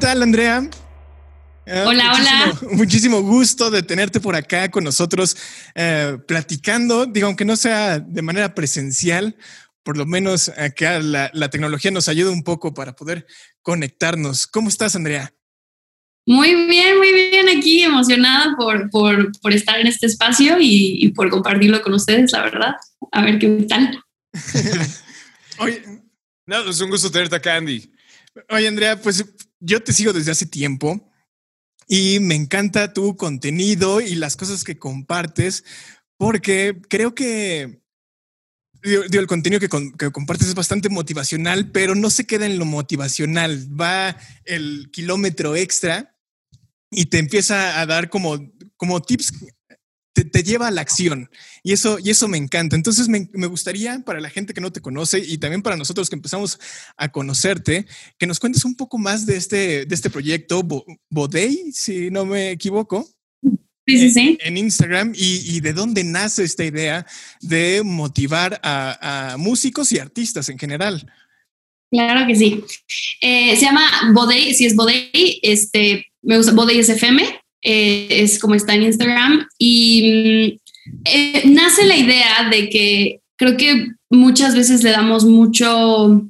Hola, ¿qué tal, Andrea? Ah, hola, hola. Muchísimo gusto de tenerte por acá con nosotros eh, platicando, digo, aunque no sea de manera presencial, por lo menos acá la, tecnología nos ayuda un poco para poder conectarnos. ¿Cómo estás, Andrea? Muy bien, muy bien aquí, emocionada por, por, estar en este espacio y, por compartirlo con ustedes, la verdad. A ver qué tal. Oye, no, es un gusto tenerte acá, Andy. Oye, Andrea, pues yo te sigo desde hace tiempo y me encanta tu contenido y las cosas que compartes, porque creo que el contenido que, compartes es bastante motivacional, pero no se queda en lo motivacional, va el kilómetro extra y te empieza a dar como, como tips te, lleva a la acción y eso, y eso me encanta. Entonces me, gustaría para la gente que no te conoce y también para nosotros que empezamos a conocerte, que nos cuentes un poco más de este, de este proyecto, Bodey, si no me equivoco. Sí, sí, sí. En, Instagram y, de dónde nace esta idea de motivar a, músicos y artistas en general. Claro que sí. Eh, se llama Bodey, si es Bodey, este, me gusta Bodey SFM, eh, es como está en Instagram, y mm, eh, nace la idea de que creo que muchas veces le damos mucho,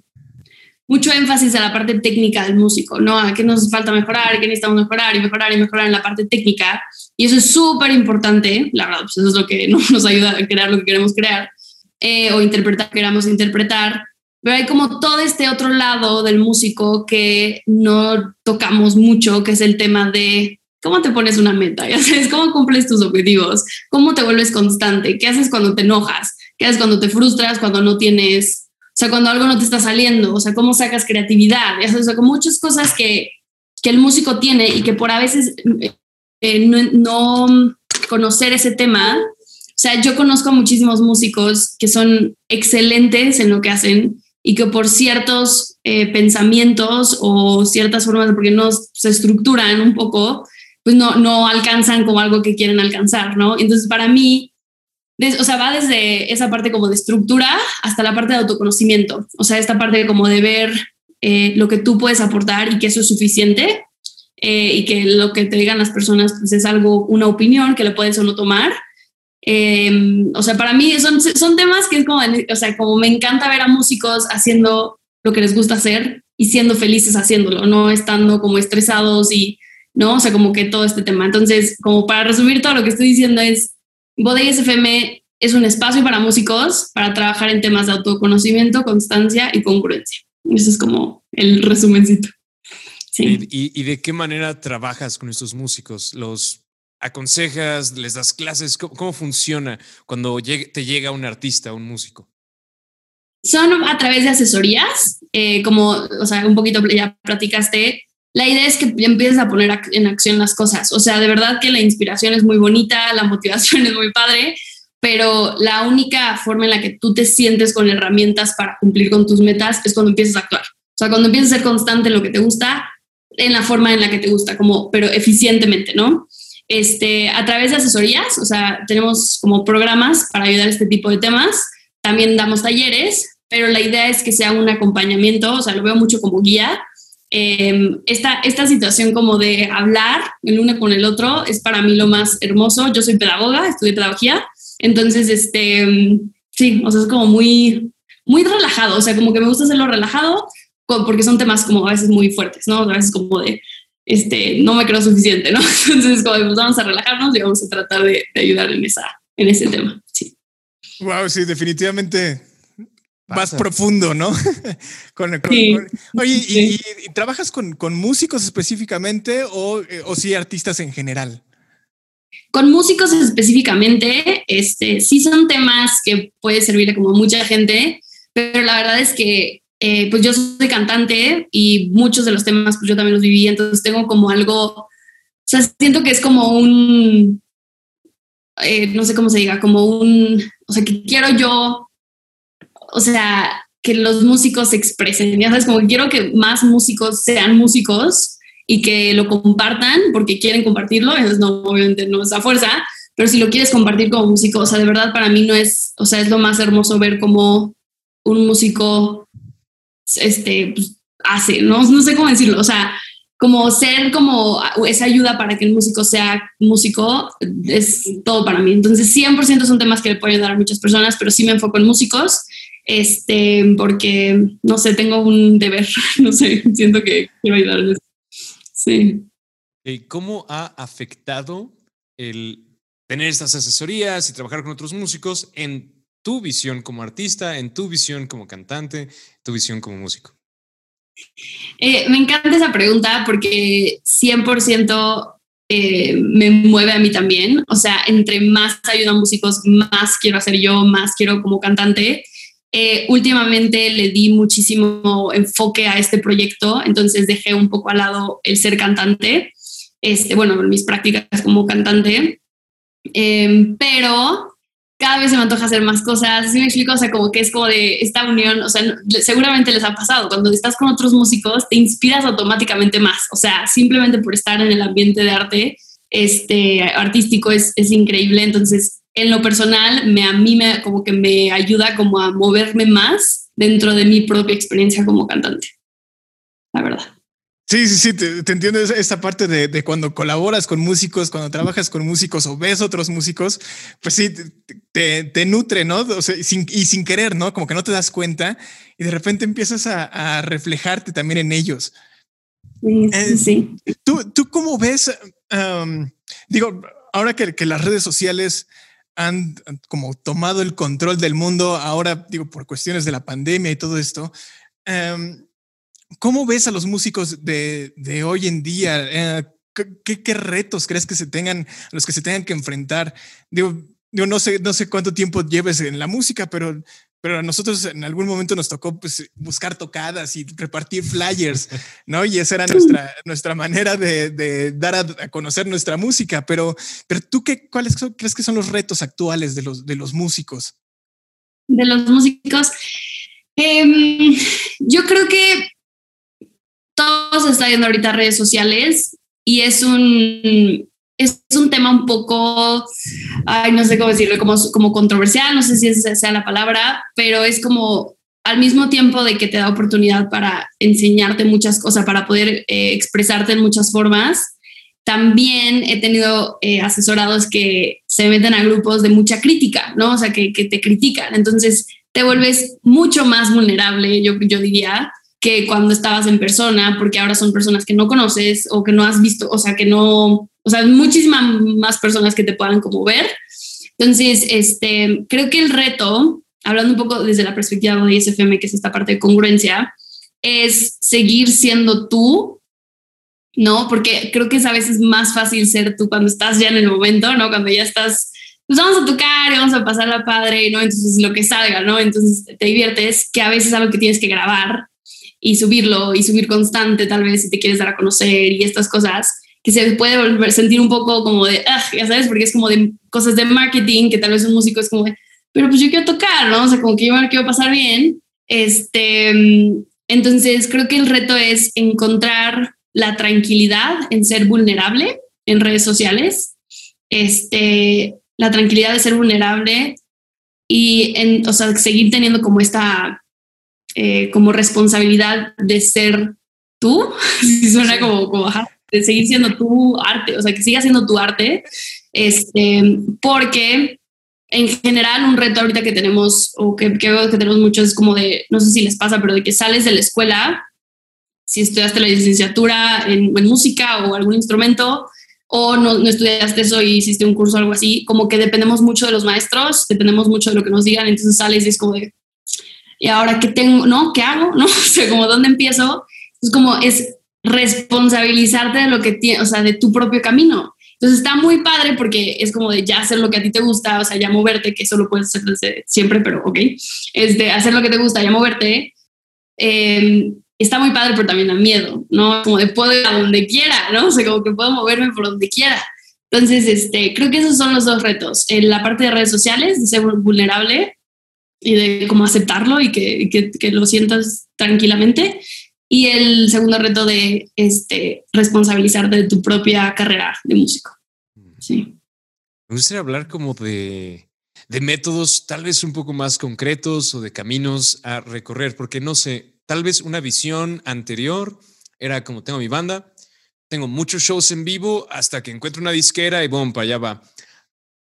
mucho énfasis a la parte técnica del músico, ¿no? A qué nos falta mejorar, qué necesitamos mejorar y mejorar y mejorar en la parte técnica. Y eso es súper importante, la verdad, pues eso es lo que nos ayuda a crear lo que queremos crear eh, o interpretar lo que queramos interpretar. Pero hay como todo este otro lado del músico que no tocamos mucho, que es el tema de ¿Cómo te pones una meta? Ya sabes, ¿cómo cumples tus objetivos? ¿Cómo te vuelves constante? ¿Qué haces cuando te enojas? ¿Qué haces cuando te frustras? Cuando no tienes, o sea, cuando algo no te está saliendo? O sea, ¿cómo sacas creatividad? Ya sabes, o sea, con muchas cosas que, que el músico tiene y que por a veces eh, no, conocer ese tema. O sea, yo conozco muchísimos músicos que son excelentes en lo que hacen y que por ciertos eh, pensamientos o ciertas formas, porque no se estructuran un poco, pues no, no alcanzan como algo que quieren alcanzar, ¿no? Entonces, para mí, o sea, va desde esa parte como de estructura hasta la parte de autoconocimiento, o sea, esta parte como de ver eh, lo que tú puedes aportar y que eso es suficiente eh, y que lo que te digan las personas pues es algo, una opinión que le puedes o no tomar. Em, o sea, para mí son, son temas que es como, o sea, como me encanta ver a músicos haciendo lo que les gusta hacer y siendo felices haciéndolo, no estando como estresados y ¿no? O sea, como que todo este tema. Entonces, como para resumir todo lo que estoy diciendo es, Bodegas FM es un espacio para músicos para trabajar en temas de autoconocimiento, constancia y congruencia. Eso es como el resumencito. Sí. ¿Y, de qué manera trabajas con estos músicos? ¿Los aconsejas? ¿Les das clases? ¿Cómo, funciona cuando te llega un artista, un músico? Son a través de asesorías, eh, como, o sea, un poquito ya platicaste, la idea es que empieces a poner en acción las cosas. O sea, de verdad que la inspiración es muy bonita, la motivación es muy padre, pero la única forma en la que tú te sientes con herramientas para cumplir con tus metas es cuando empiezas a actuar. O sea, cuando empiezas a ser constante en lo que te gusta, en la forma en la que te gusta, como, pero eficientemente, ¿no? Este, a través de asesorías, o sea, tenemos como programas para ayudar a este tipo de temas. También damos talleres, pero la idea es que sea un acompañamiento, o sea, lo veo mucho como guía, Em, esta, esta situación como de hablar el uno con el otro es para mí lo más hermoso. Yo soy pedagoga, estudié pedagogía, entonces, este, sí, o sea, es como muy, muy relajado, o sea, como que me gusta hacerlo relajado porque son temas como a veces muy fuertes, ¿no? A veces como de, este, no me creo suficiente, ¿no? Entonces, como pues vamos a relajarnos y vamos a tratar de, de ayudar en, esa, en ese tema, sí. Wow, sí, definitivamente más profundo, ¿no? oye, ¿y, trabajas con, músicos específicamente o, eh, o sí artistas en general? Con músicos específicamente, este, sí son temas que puede servir como mucha gente, pero la verdad es que eh, pues yo soy cantante y muchos de los temas pues yo también los viví, entonces tengo como algo, o sea, siento que es como un, eh, no sé cómo se diga, como un, o sea, que quiero yo o sea, que los músicos se expresen, ya sabes, como que quiero que más músicos sean músicos y que lo compartan porque quieren compartirlo, eso no, obviamente no es a fuerza, pero si lo quieres compartir como músico, o sea, de verdad para mí no es, o sea, es lo más hermoso ver cómo un músico este, pues, hace, ¿no? no sé cómo decirlo, o sea, como ser como esa ayuda para que el músico sea músico es todo para mí. Entonces, 100% son temas que le pueden ayudar a muchas personas, pero sí me enfoco en músicos, este, porque, no sé, tengo un deber, no sé, siento que quiero ayudarles. Sí. ¿Cómo ha afectado el tener estas asesorías y trabajar con otros músicos en tu visión como artista, en tu visión como cantante, tu visión como músico? Eh, me encanta esa pregunta porque 100% eh, me mueve a mí también. O sea, entre más ayuda a músicos, más quiero hacer yo, más quiero como cantante. Eh, últimamente le di muchísimo enfoque a este proyecto, entonces dejé un poco al lado el ser cantante, este, bueno, mis prácticas como cantante, em, pero cada vez se me antoja hacer más cosas, ¿sí me explico? O sea, como que es como de esta unión, o sea, seguramente les ha pasado, cuando estás con otros músicos te inspiras automáticamente más, o sea, simplemente por estar en el ambiente de arte este, artístico es, es increíble, entonces en lo personal me, a mí me, como que me ayuda como a moverme más dentro de mi propia experiencia como cantante, la verdad. Sí, sí, sí, te, entiendo esa parte de, cuando colaboras con músicos, cuando trabajas con músicos o ves otros músicos, pues sí, te, nutre, ¿no? O sea, sin, y sin querer, ¿no? Como que no te das cuenta y de repente empiezas a, reflejarte también en ellos. Sí, sí. Eh, ¿tú, ¿Tú cómo ves, digo, ahora que, que las redes sociales han como tomado el control del mundo, ahora digo, por cuestiones de la pandemia y todo esto, ¿Cómo ves a los músicos de, de hoy en día? Eh, ¿qué, ¿qué, retos crees que se tengan, a los que se tengan que enfrentar? Digo, yo no sé, no sé cuánto tiempo lleves en la música, pero, pero a nosotros en algún momento nos tocó pues, buscar tocadas y repartir flyers, ¿no? Y esa era nuestra, nuestra manera de, de dar a, conocer nuestra música. Pero, pero tú, qué, ¿cuáles crees que son los retos actuales de los, de los músicos? De los músicos. Eh, yo creo que todo se está yendo ahorita redes sociales y es un, es un tema un poco, ay, no sé cómo decirlo, como, como controversial, no sé si esa sea la palabra, pero es como al mismo tiempo de que te da oportunidad para enseñarte muchas cosas, para poder eh, expresarte en muchas formas. También he tenido eh, asesorados que se meten a grupos de mucha crítica, ¿no? O sea, que, que te critican. Entonces te vuelves mucho más vulnerable, yo, yo diría, que cuando estabas en persona, porque ahora son personas que no conoces o que no has visto, o sea, que no, o sea, muchísimas más personas que te puedan como ver. Entonces, este, creo que el reto, hablando un poco desde la perspectiva de ISFM, que es esta parte de congruencia, es seguir siendo tú, ¿no? Porque creo que es a veces más fácil ser tú cuando estás ya en el momento, ¿no? Cuando ya estás, pues vamos a tocar y vamos a pasar la padre, ¿no? Entonces lo que salga, ¿no? Entonces te diviertes, que a veces es algo que tienes que grabar y subirlo y subir constante tal vez si te quieres dar a conocer y estas cosas que se puede volver sentir un poco como de, ah, ya sabes, porque es como de cosas de marketing que tal vez un músico es como de, pero pues yo quiero tocar, ¿no? O sea, como que yo quiero pasar bien. Este, entonces creo que el reto es encontrar la tranquilidad en ser vulnerable en redes sociales, este, la tranquilidad de ser vulnerable y, en, o sea, seguir teniendo como esta eh, como responsabilidad de ser tú, si suena como, como de seguir siendo tu arte, o sea, que siga siendo tu arte, este, porque en general un reto ahorita que tenemos, o que, que veo que tenemos muchos, es como de, no sé si les pasa, pero de que sales de la escuela, si estudiaste la licenciatura en, música o algún instrumento, o no, no, estudiaste eso y hiciste un curso o algo así, como que dependemos mucho de los maestros, dependemos mucho de lo que nos digan, entonces sales y es como de, y ahora qué tengo, ¿no? ¿Qué hago? ¿No? O sea, como dónde empiezo. Es como es responsabilizarte de lo que tiene, o sea, de tu propio camino. Entonces está muy padre porque es como de ya hacer lo que a ti te gusta, o sea, ya moverte, que eso lo puedes hacer desde siempre, pero ok, es de hacer lo que te gusta, ya moverte. Em, está muy padre, pero también da miedo, ¿no? Como de puedo ir a donde quiera, ¿no? O sea, como que puedo moverme por donde quiera. Entonces, este, creo que esos son los dos retos. En la parte de redes sociales, de ser vulnerable y de cómo aceptarlo y que, que, que, lo sientas tranquilamente. Y el segundo reto de este, responsabilizarte de tu propia carrera de músico. Sí. Me gustaría hablar como de, de métodos tal vez un poco más concretos o de caminos a recorrer, porque no sé, tal vez una visión anterior era como tengo mi banda, tengo muchos shows en vivo hasta que encuentro una disquera y boom, para allá va.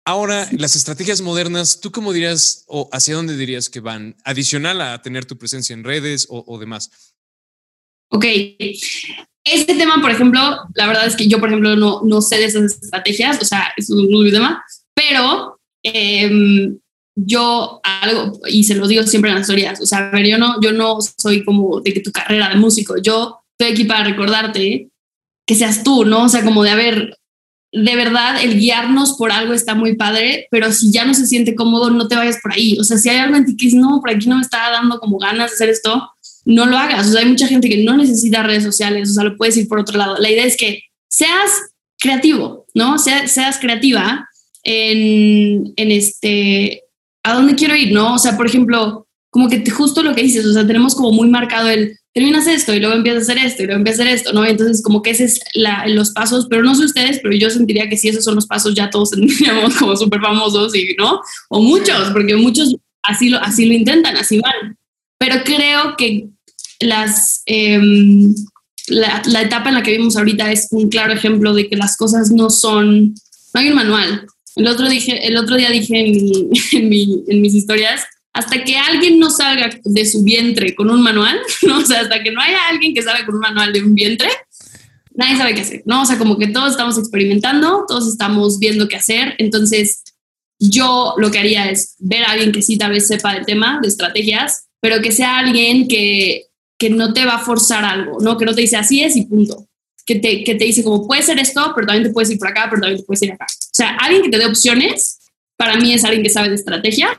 Ahora, las estrategias modernas, ¿tú cómo dirías o hacia dónde dirías que van? Adicional a tener tu presencia en redes o, demás. Ok. Este tema, por ejemplo, la verdad es que yo, por ejemplo, no, no sé de esas estrategias, o sea, es un muy tema, pero em, yo algo, y se lo digo siempre en las historias, o sea, a ver, yo no, yo no soy como de que tu carrera de músico, yo estoy aquí para recordarte que seas tú, ¿no? O sea, como de, haber de verdad, el guiarnos por algo está muy padre, pero si ya no se siente cómodo, no te vayas por ahí. O sea, si hay algo en ti que dices, no, por aquí no me está dando como ganas de hacer esto, no lo hagas. O sea, hay mucha gente que no necesita redes sociales, o sea, lo puedes ir por otro lado. La idea es que seas creativo, ¿no? seas creativa en, en este, a dónde quiero ir, ¿no? O sea, por ejemplo, como que justo lo que dices, o sea, tenemos como muy marcado el, terminas esto y luego empiezas a hacer esto y luego empiezas a hacer esto, ¿no? Entonces, como que ese es la, los pasos, pero no sé ustedes, pero yo sentiría que si esos son los pasos, ya todos tendríamos como súper famosos y, ¿no? O muchos, porque muchos así lo, así lo intentan, así van. Pero creo que las, em, la, la, etapa en la que vimos ahorita es un claro ejemplo de que las cosas no son, no hay un manual. El otro, dije, el otro día dije en, en, mi, en mis historias hasta que alguien no salga de su vientre con un manual, ¿no? O sea, hasta que no haya alguien que salga con un manual de un vientre, nadie sabe qué hacer, ¿no? O sea, como que todos estamos experimentando, todos estamos viendo qué hacer. Entonces, yo lo que haría es ver a alguien que sí tal vez sepa del tema, de estrategias, pero que sea alguien que, que no te va a forzar algo, ¿no? Que no te dice así es y punto. Que te, que te dice como, puede ser esto, pero también te puedes ir por acá, pero también te puedes ir acá. O sea, alguien que te dé opciones, para mí es alguien que sabe de estrategia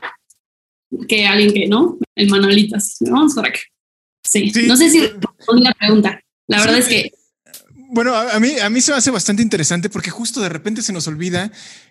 que alguien que, ¿no? El manualitas, ¿no? Para que, sí. No sé si respondí la pregunta. La verdad es que... Bueno, a, mí, a mí se me hace bastante interesante porque justo de repente se nos olvida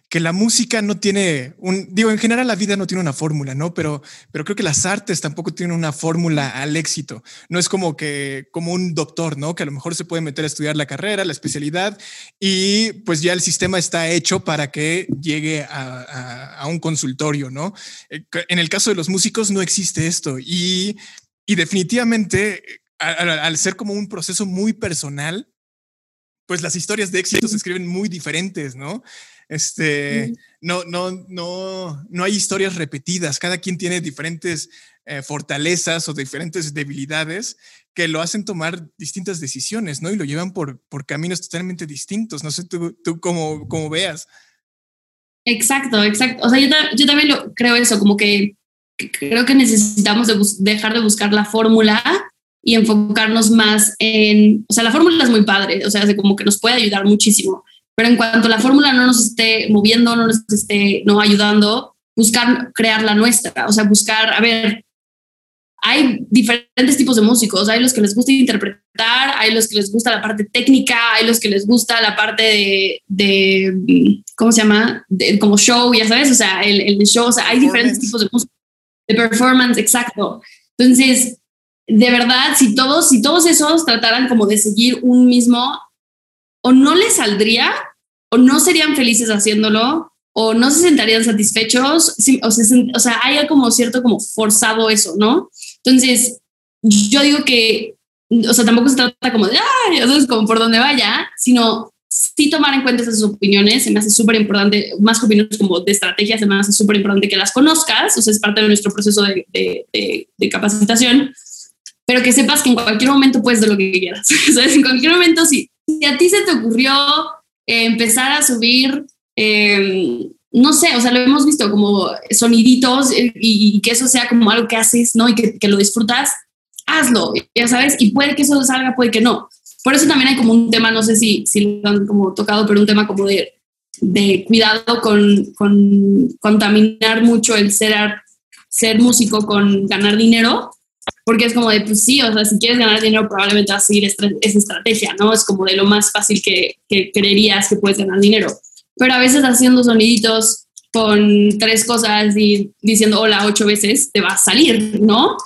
que la música no tiene un, digo, en general la vida no tiene una fórmula, ¿no? Pero, pero creo que las artes tampoco tienen una fórmula al éxito. No es como que, como un doctor, ¿no? Que a lo mejor se puede meter a estudiar la carrera, la especialidad y pues ya el sistema está hecho para que llegue a, un consultorio, ¿no? Eh, en el caso de los músicos no existe esto y, y definitivamente al ser como un proceso muy personal, pues las historias de éxito se escriben muy diferentes, ¿no? Este, no, no, no, no hay historias repetidas. Cada quien tiene diferentes eh, fortalezas o diferentes debilidades que lo hacen tomar distintas decisiones, ¿no? Y lo llevan por, por caminos totalmente distintos. No sé tú, tú cómo, cómo veas. Exacto, exacto. O sea, yo, también lo, creo eso, como que, creo que necesitamos dejar de buscar la fórmula y enfocarnos más en, o sea, la fórmula es muy padre, o sea, como que nos puede ayudar muchísimo, pero en cuanto la fórmula no nos esté moviendo, no nos esté no ayudando, buscar crear la nuestra, o sea, buscar, a ver, hay diferentes tipos de músicos, hay los que les gusta interpretar, hay los que les gusta la parte técnica, hay los que les gusta la parte de, de ¿cómo se llama? De, como show, ya sabes, o sea, el, el show, o sea, hay diferentes tipos de música, de performance, exacto. Entonces, de verdad, si todos, si todos esos trataran como de seguir un mismo, o no les saldría o no serían felices haciéndolo, o no se sentarían satisfechos, o, sea, hay como cierto como forzado eso, ¿no? Entonces, yo digo que, o sea, tampoco se trata como de, ay, es como por donde vaya, sino sí tomar en cuenta esas opiniones, se me hace súper importante, más que opiniones como de estrategia, se me hace súper importante que las conozcas, o sea, es parte de nuestro proceso de, capacitación, pero que sepas que en cualquier momento puedes de lo que quieras, ¿sabes? En cualquier momento, si, si a ti se te ocurrió empezar a subir, em, no sé, o sea, lo hemos visto como soniditos eh, y, que eso sea como algo que haces, ¿no? Y que, lo disfrutas, hazlo, ya sabes, y puede que eso salga, puede que no. Por eso también hay como un tema, no sé si, si lo han como tocado, pero un tema como de, de cuidado con, con contaminar mucho el ser, ser músico con ganar dinero, porque es como de, pues sí, o sea, si quieres ganar dinero probablemente vas a seguir esa estrategia, ¿no? Es como de lo más fácil que, que creerías que puedes ganar dinero. Pero a veces haciendo soniditos con tres cosas y diciendo hola ocho veces, te va a salir, ¿no?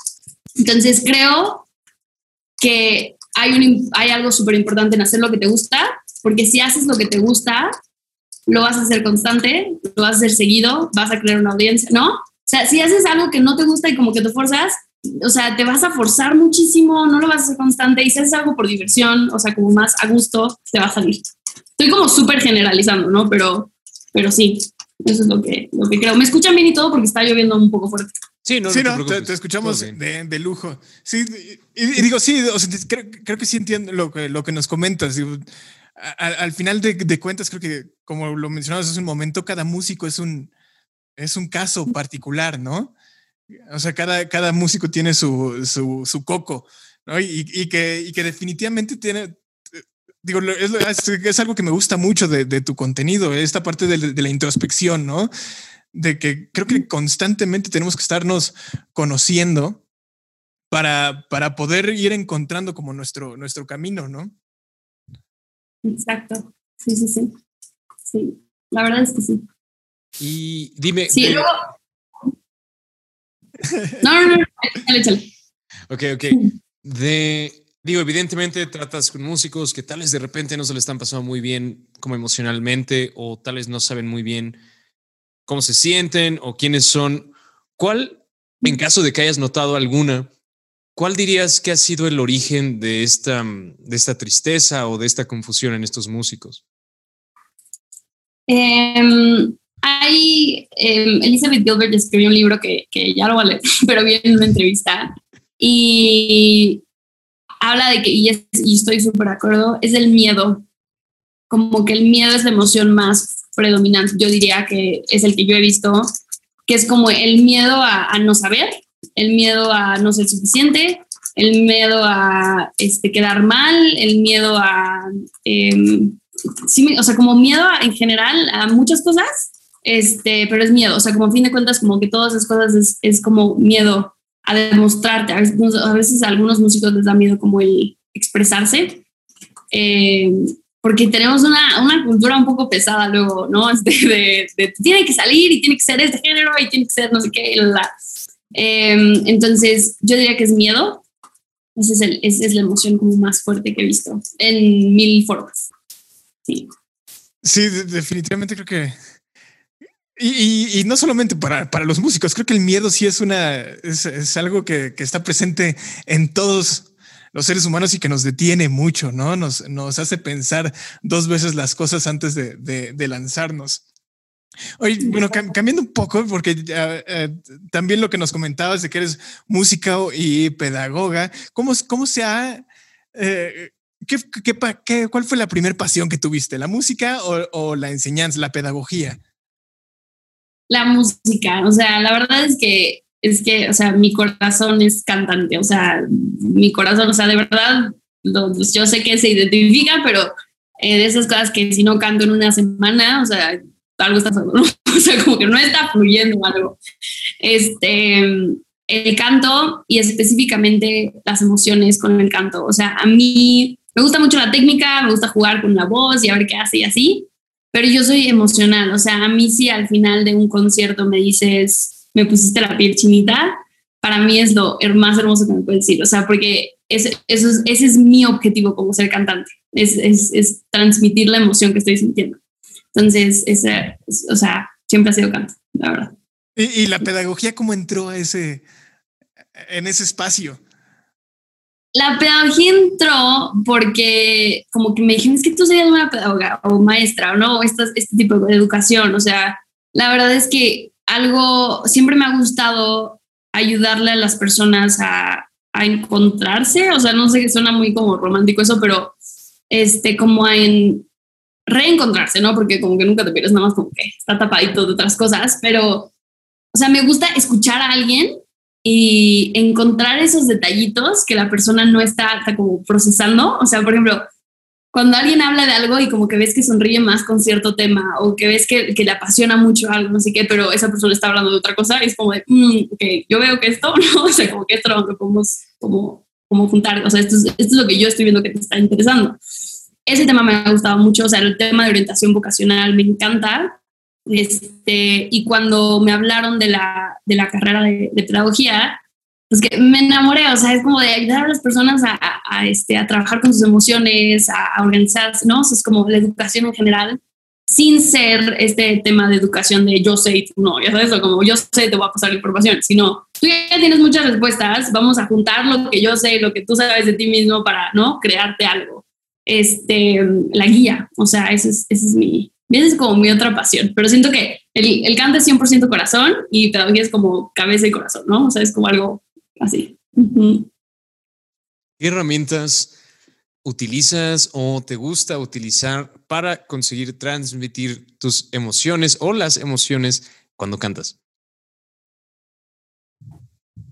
Entonces creo que hay, un, hay algo súper importante en hacer lo que te gusta, porque si haces lo que te gusta, lo vas a hacer constante, lo vas a hacer seguido, vas a crear una audiencia, ¿no? O sea, si haces algo que no te gusta y como que te forzas, o sea, te vas a forzar muchísimo, no lo vas a hacer constante y si haces algo por diversión, o sea, como más a gusto, te va a salir. Estoy como súper generalizando, ¿no? Pero, pero sí, eso es lo que, lo que creo. Me escuchan bien y todo porque está lloviendo un poco fuerte. Sí, no, sí, no, te, escuchamos de, de, lujo. Sí, y, digo, sí, o sea, creo, creo, que sí entiendo lo que, lo que nos comentas. al, al, final de, de, cuentas, creo que, como lo mencionabas hace un momento, cada músico es un, es un caso particular, ¿no? O sea, cada, cada músico tiene su, su, su coco, ¿no? Y, y, que, y que definitivamente tiene, digo, es, es, algo que me gusta mucho de, de tu contenido, esta parte de, de la introspección, ¿no? de que creo que constantemente tenemos que estarnos conociendo para, para poder ir encontrando como nuestro, nuestro camino, ¿no? Exacto. Sí, sí, sí. Sí, la verdad es que sí. Y dime. Sí, luego. No, no, no, échale, échale. Ok, ok. De, digo, evidentemente tratas con músicos que tales de repente no se le están pasando muy bien como emocionalmente o tales no saben muy bien cómo se sienten o quiénes son. ¿Cuál, en caso de que hayas notado alguna, cuál dirías que ha sido el origen de esta, de esta tristeza o de esta confusión en estos músicos? Um, hay, um, Elizabeth Gilbert escribió un libro que, que ya lo vale, pero vi en una entrevista y habla de que, y, es, y estoy súper de acuerdo, es el miedo. Como que el miedo es la emoción más predominante, yo diría que es el que yo he visto, que es como el miedo a, no saber, el miedo a no ser suficiente, el miedo a este, quedar mal, el miedo a, em, sí, o sea, como miedo en general a muchas cosas, este, pero es miedo, o sea, como a fin de cuentas, como que todas esas cosas es, es como miedo a demostrarte. A veces, a veces, a algunos músicos les da miedo como el expresarse. Eh, porque tenemos una, una, cultura un poco pesada luego, ¿no? Este, de, tiene que salir y tiene que ser este género y tiene que ser no sé qué. La. Eh, entonces, yo diría que es miedo. Esa es, el, esa es la emoción como más fuerte que he visto en mil formas. Sí. Sí, definitivamente creo que... Y, y, y, no solamente para, para los músicos, creo que el miedo sí es una es, es algo que, que, está presente en todos los seres humanos y que nos detiene mucho, ¿no? Nos, nos hace pensar dos veces las cosas antes de, de, de lanzarnos. Oye, bueno, cambiando un poco, porque uh, también lo que nos comentabas de que eres música y pedagoga, ¿cómo, cómo se ha... Eh, ¿qué, qué, qué, cuál fue la primera pasión que tuviste? ¿La música o, o la enseñanza, la pedagogía? La música, o sea, la verdad es que es que, o sea, mi corazón es cantante, o sea, mi corazón, o sea, de verdad, pues, yo sé que se identifica, pero eh, de esas cosas que si no canto en una semana, o sea, algo está pasando, ¿no? O sea, como que no está fluyendo algo. Este, el canto y específicamente las emociones con el canto, o sea, a mí me gusta mucho la técnica, me gusta jugar con la voz y a ver qué hace y así, pero yo soy emocional, o sea, a mí si al final de un concierto me dices, me pusiste la piel chinita, para mí es lo más hermoso que me puedes decir. O sea, porque es, ese es mi objetivo como ser cantante, es, es, transmitir la emoción que estoy sintiendo. Entonces, o sea, siempre ha sido canto, la verdad. ¿Y, ¿Y, la pedagogía cómo entró a ese, en ese espacio? La pedagogía entró porque como que me dijeron, es que tú serías una pedagoga o maestra, o no, este, este tipo de educación. O sea, la verdad es que algo, siempre me ha gustado ayudarle a las personas a, a encontrarse, o sea, no sé, suena muy como romántico eso, pero este, como en reencontrarse, ¿no? Porque como que nunca te pierdes nada más como que está tapadito de otras cosas, pero, o sea, me gusta escuchar a alguien y encontrar esos detallitos que la persona no está, está como procesando, o sea, por ejemplo, cuando alguien habla de algo y como que ves que sonríe más con cierto tema o que ves que, que le apasiona mucho algo, no sé qué, pero esa persona está hablando de otra cosa, es como de, mm, ok, yo veo que esto, ¿no? O sea, como que esto lo podemos como, como juntar, o sea, esto es, esto es lo que yo estoy viendo que te está interesando. Ese tema me ha gustado mucho, o sea, el tema de orientación vocacional me encanta. Este, y cuando me hablaron de la, de la carrera de, pedagogía, pues que me enamoré, o sea, es como de ayudar a las personas a, a, este, a trabajar con sus emociones, a, a organizarse, ¿no? O es como la educación en general, sin ser este tema de educación de yo sé y tú no, ya sabes, o como yo sé, te voy a pasar la información, sino tú ya tienes muchas respuestas, vamos a juntar lo que yo sé, lo que tú sabes de ti mismo para, ¿no? Crearte algo. Este, la guía, o sea, ese es, ese es mi, esa es como mi otra pasión, pero siento que el, el canto es 100% corazón y pedagogía es como cabeza y corazón, ¿no? O sea, es como algo así. ¿Qué herramientas utilizas o te gusta utilizar para conseguir transmitir tus emociones o las emociones cuando cantas?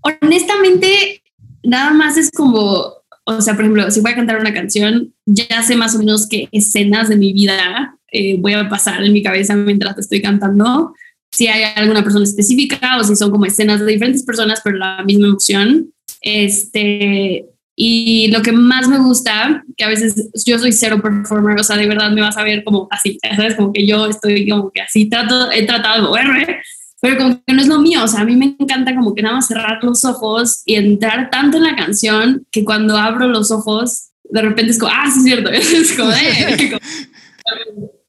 Honestamente, nada más es como, o sea, por ejemplo, si voy a cantar una canción, ya sé más o menos qué escenas de mi vida eh, voy a pasar en mi cabeza mientras estoy cantando. Si hay alguna persona específica o si son como escenas de diferentes personas, pero la misma emoción. Este, y lo que más me gusta, que a veces yo soy cero performer, o sea, de verdad me vas a ver como así, ¿sabes? Como que yo estoy como que así, trato, he tratado de moverme, pero como que no es lo mío, o sea, a mí me encanta como que nada más cerrar los ojos y entrar tanto en la canción que cuando abro los ojos, de repente es como, ah, sí es cierto, es como, eh,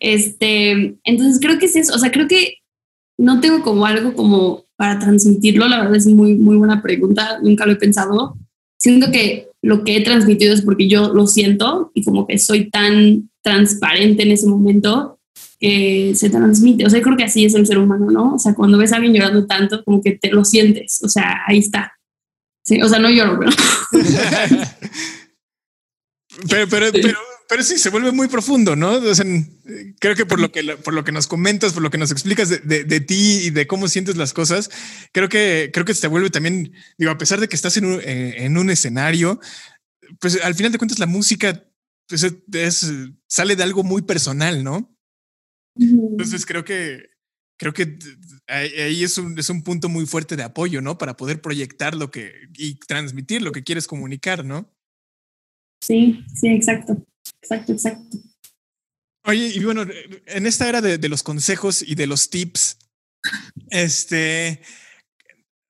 este, entonces creo que es eso, o sea, creo que no tengo como algo como para transmitirlo, la verdad es muy, muy buena pregunta, nunca lo he pensado, siento que lo que he transmitido es porque yo lo siento y como que soy tan transparente en ese momento que se transmite. O sea, creo que así es el ser humano, ¿no? O sea, cuando ves a alguien llorando tanto, como que te lo sientes. O sea, ahí está. Sí, o sea, no lloro, pero... pero, pero, pero pero sí, se vuelve muy profundo, ¿no? creo que por lo que, por lo que nos comentas, por lo que nos explicas de, ti y de cómo sientes las cosas, creo que, creo que se vuelve también, digo, a pesar de que estás en un, eh, en un escenario, pues al final de cuentas la música pues, sale de algo muy personal, ¿no? Entonces creo que, creo que ahí es un, es un punto muy fuerte de apoyo, ¿no? Para poder proyectar lo que y transmitir lo que quieres comunicar, ¿no? Sí, sí, exacto. Exacto, exacto. Oye, y bueno, en esta era de, los consejos y de los tips, este,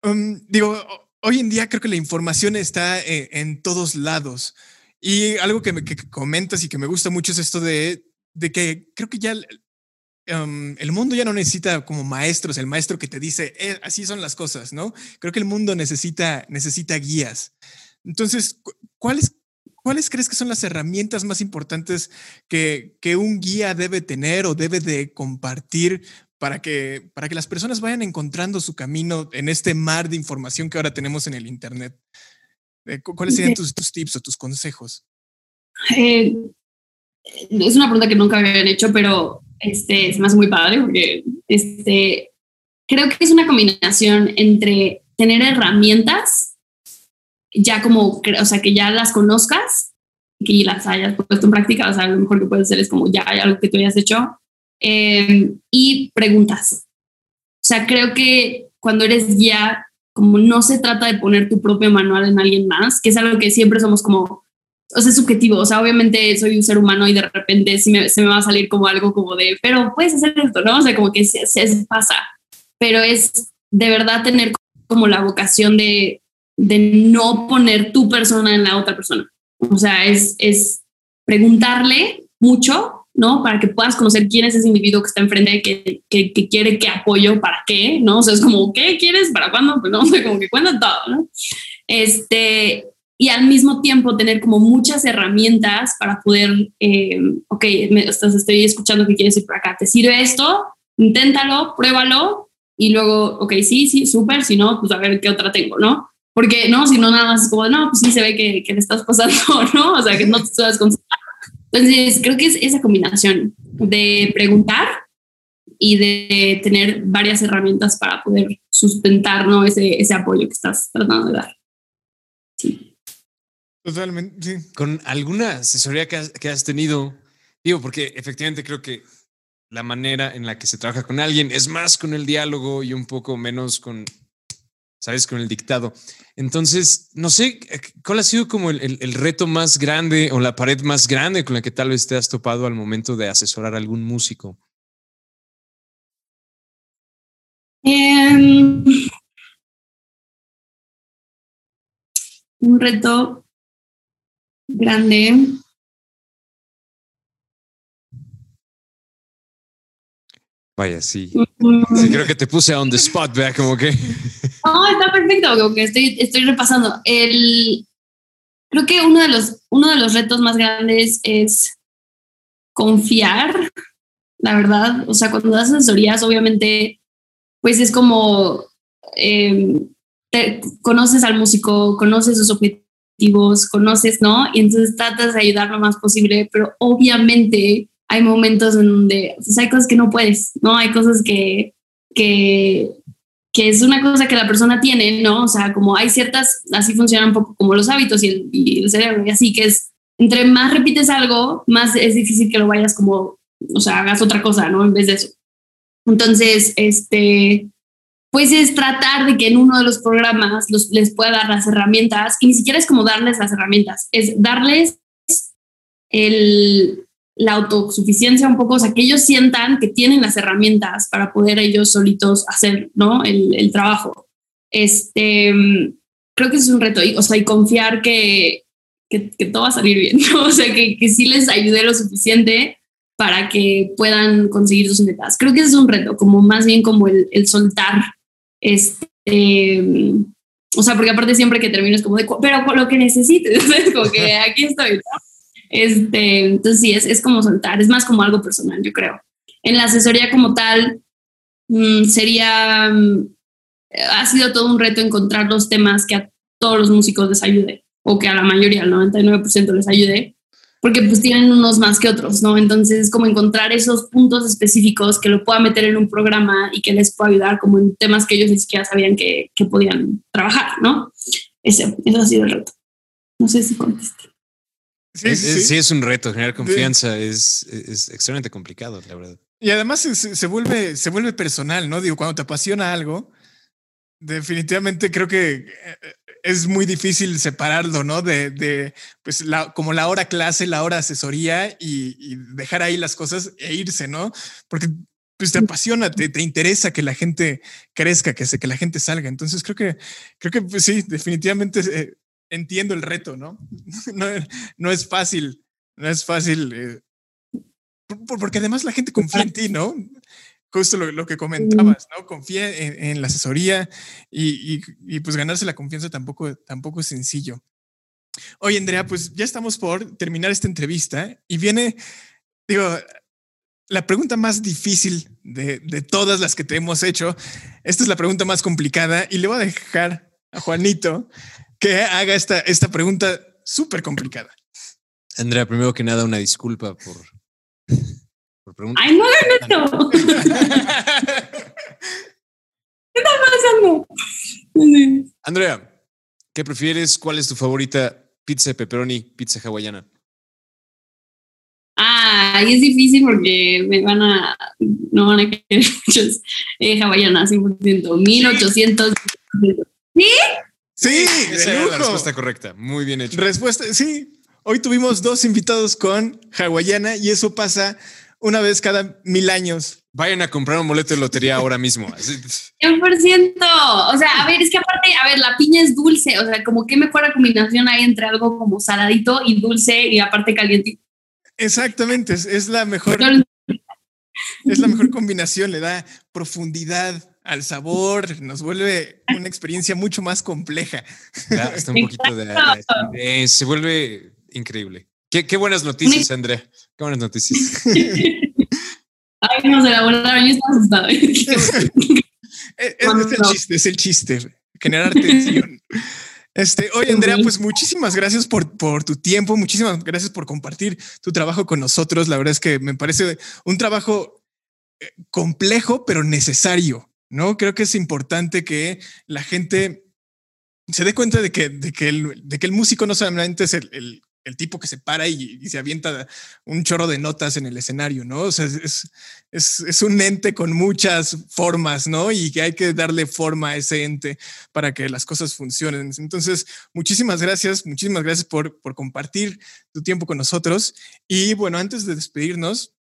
um, digo, hoy en día creo que la información está eh, en, todos lados. Y algo que, me, comentas y que me gusta mucho es esto de, de que creo que ya um, el mundo ya no necesita como maestros, el maestro que te dice, eh, así son las cosas, ¿no? Creo que el mundo necesita, necesita guías. Entonces, ¿cuáles ¿Cuáles crees que son las herramientas más importantes que, que, un guía debe tener o debe de compartir para que, para que las personas vayan encontrando su camino en este mar de información que ahora tenemos en el Internet? Eh, ¿Cuáles serían tus, tus tips o tus consejos? Eh, es una pregunta que nunca habían hecho, pero este, es más muy padre porque este, creo que es una combinación entre tener herramientas ya como, o sea, que ya las conozcas, que las hayas puesto en práctica, o sea, lo mejor que puedes hacer es como ya hay algo que tú hayas hecho, em, y preguntas. O sea, creo que cuando eres guía, como no se trata de poner tu propio manual en alguien más, que es algo que siempre somos como, o sea, es subjetivo, o sea, obviamente soy un ser humano y de repente sí me, se me va a salir como algo como de, pero puedes hacer esto, ¿no? O sea, como que se, se pasa, pero es de verdad tener como la vocación de de no poner tu persona en la otra persona. O sea, es, es preguntarle mucho, ¿no? Para que puedas conocer quién es ese individuo que está enfrente, que, que, que quiere qué apoyo, para qué, ¿no? O sea, es como, ¿qué quieres? ¿Para cuándo? Pues no, o sea, como que cuenta todo, ¿no? Este, y al mismo tiempo tener como muchas herramientas para poder, eh, ok, me, estás, estoy escuchando que quieres ir para acá, ¿te sirve esto? Inténtalo, pruébalo y luego, ok, sí, sí, súper, si no, pues a ver qué otra tengo, ¿no? Porque, no, si no, nada más es como, no, pues sí se ve que, que le estás pasando, ¿no? O sea, que no te estás concentrando. Entonces, creo que es esa combinación de preguntar y de tener varias herramientas para poder sustentar, ¿no? Ese, ese apoyo que estás tratando de dar. Sí. Totalmente, sí. Con alguna asesoría que has, que has tenido, digo, porque efectivamente creo que la manera en la que se trabaja con alguien es más con el diálogo y un poco menos con ¿sabes? Con el dictado. Entonces, no sé, ¿cuál ha sido como el, reto más grande o la pared más grande con la que tal vez te has topado al momento de asesorar a algún músico? Em, un reto grande. Vaya, sí. Sí, creo que te puse on the spot, vea, como que. No, está perfecto, como que estoy, estoy repasando. El, creo que uno de, los, uno de los retos más grandes es confiar, la verdad. O sea, cuando das asesorías, obviamente, pues es como em, conoces al músico, conoces sus objetivos, conoces, ¿no? Y entonces tratas de ayudar lo más posible, pero obviamente hay momentos en donde pues, hay cosas que no puedes, ¿no? Hay cosas que, que, que es una cosa que la persona tiene, ¿no? O sea, como hay ciertas, así funcionan un poco como los hábitos y el, y el cerebro, y así que es, entre más repites algo, más es difícil que lo vayas como, o sea, hagas otra cosa, ¿no? En vez de eso. Entonces, este, pues es tratar de que en uno de los programas los, les pueda dar las herramientas, y ni siquiera es como darles las herramientas, es darles el, la autosuficiencia un poco, o sea, que ellos sientan que tienen las herramientas para poder ellos solitos hacer, ¿no? El, el trabajo. Este, creo que es un reto, y, o sea, y confiar que, que, que, todo va a salir bien, ¿no? O sea, que, que sí les ayude lo suficiente para que puedan conseguir sus metas. Creo que ese es un reto, como más bien como el, el soltar este, o sea, porque aparte siempre que termino es como de, pero lo que necesites, es como que aquí estoy, Este, entonces sí, es, es como soltar, es más como algo personal, yo creo. En la asesoría como tal, mmm, sería, mmm, ha sido todo un reto encontrar los temas que a todos los músicos les ayude, o que a la mayoría, al 99% les ayude, porque pues tienen unos más que otros, ¿no? Entonces, como encontrar esos puntos específicos que lo pueda meter en un programa y que les pueda ayudar como en temas que ellos ni siquiera sabían que, que podían trabajar, ¿no? Ese, eso ha sido el reto. No sé si contesté. Sí, es, sí. sí, es un reto, generar confianza sí. es, es, extremadamente complicado, la verdad. Y además se, se, vuelve, se vuelve personal, ¿no? Digo, cuando te apasiona algo, definitivamente creo que es muy difícil separarlo, ¿no? De, de pues, la, como la hora clase, la hora asesoría y, y, dejar ahí las cosas e irse, ¿no? Porque pues te apasiona, te, te interesa que la gente crezca, que, se, que la gente salga. Entonces creo que, creo que pues, sí, definitivamente eh, entiendo el reto, ¿no? ¿no? No es fácil, no es fácil, eh, porque además la gente confía en ti, ¿no? justo lo, lo, que comentabas, ¿no? Confía en, en la asesoría y, y, y, pues ganarse la confianza tampoco, tampoco es sencillo. Oye, Andrea, pues ya estamos por terminar esta entrevista y viene, digo, la pregunta más difícil de, de todas las que te hemos hecho. Esta es la pregunta más complicada y le voy a dejar a Juanito que haga esta, esta pregunta súper complicada. Andrea, primero que nada, una disculpa por, Ay, no hagan eso. ¿Qué está pasando? Andrea, ¿qué prefieres? ¿Cuál es tu favorita? Pizza de pepperoni, pizza hawaiana. Ah, y es difícil porque me van a, no van a querer muchos eh, hawaianas, 100%, 1800. ¿Sí? Sí, esa era la respuesta correcta. Muy bien hecho. Respuesta, sí. Hoy tuvimos dos invitados con hawaiana y eso pasa una vez cada mil años. Vayan a comprar un boleto de lotería ahora mismo. 100%. O sea, a ver, es que aparte, a ver, la piña es dulce. O sea, como qué mejor combinación hay entre algo como saladito y dulce y aparte calientito. Exactamente, es, es la mejor. es la mejor combinación, le da profundidad al sabor, nos vuelve una experiencia mucho más compleja. Ya, está un poquito de, de, se vuelve increíble. Qué, qué, buenas noticias, Andrea. Qué buenas noticias. Ay, nos elaboraron, yo estaba asustado. es, es, el chiste, es el chiste, generar tensión. Este, oye, Andrea, pues muchísimas gracias por, por tu tiempo, muchísimas gracias por compartir tu trabajo con nosotros. La verdad es que me parece un trabajo eh, complejo, pero necesario, ¿no? Creo que es importante que la gente se dé cuenta de que, de que, el, de que el músico no solamente es el, el tipo que se para y, y, se avienta un chorro de notas en el escenario, ¿no? O sea, es, es, es, un ente con muchas formas, ¿no? Y que hay que darle forma a ese ente para que las cosas funcionen. Entonces, muchísimas gracias, muchísimas gracias por, por compartir tu tiempo con nosotros. Y bueno, antes de despedirnos,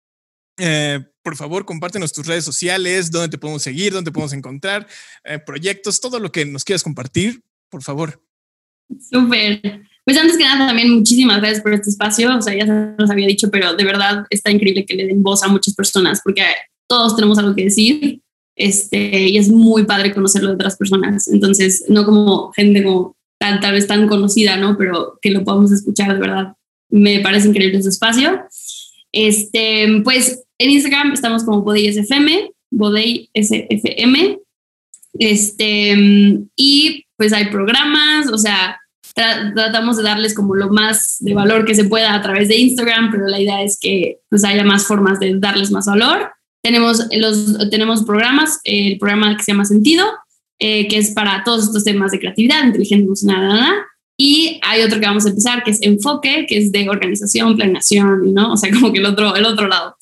eh, por favor, compártenos tus redes sociales, dónde te podemos seguir, dónde te podemos encontrar, eh, proyectos, todo lo que nos quieras compartir, por favor. Súper. Pues antes que nada, también muchísimas gracias por este espacio. O sea, ya se los había dicho, pero de verdad está increíble que le den voz a muchas personas, porque todos tenemos algo que decir, este, y es muy padre conocerlo de otras personas. Entonces, no como gente como tal, vez tan conocida, ¿no? Pero que lo podamos escuchar de verdad. Me parece increíble ese espacio. Este, pues en Instagram estamos como BodeySFM, BodeySFM. Este, y pues hay programas, o sea, tratamos de darles como lo más de valor que se pueda a través de Instagram, pero la idea es que pues haya más formas de darles más valor. Tenemos, los, tenemos programas, el programa que se llama Sentido, eh, que es para todos estos temas de creatividad, inteligencia emocional, y hay otro que vamos a empezar, que es Enfoque, que es de organización, planeación, ¿no? O sea, como que el otro, el otro lado.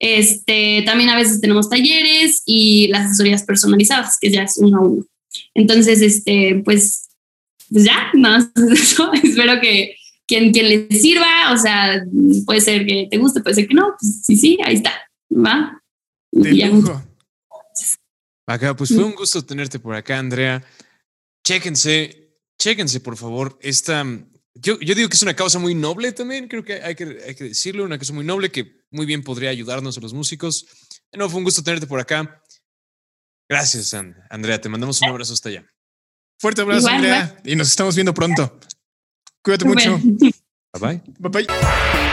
Este, también a veces tenemos talleres y las asesorías personalizadas, que ya es uno a uno. Entonces, este, pues pues ya, nada más eso. Espero que quien, quien le sirva, o sea, puede ser que te guste, puede ser que no, pues sí, sí, ahí está, ¿va? De lujo. Acá, pues fue un gusto tenerte por acá, Andrea. Chéquense, chéquense, por favor. Esta, yo, yo digo que es una causa muy noble también, creo que hay, que hay que decirlo, una causa muy noble que muy bien podría ayudarnos a los músicos. No, fue un gusto tenerte por acá. Gracias, Andrea. Te mandamos un abrazo hasta allá. Fuerte abrazo, Andrea. Y nos estamos viendo pronto. Cuídate mucho. Bye bye. Bye bye.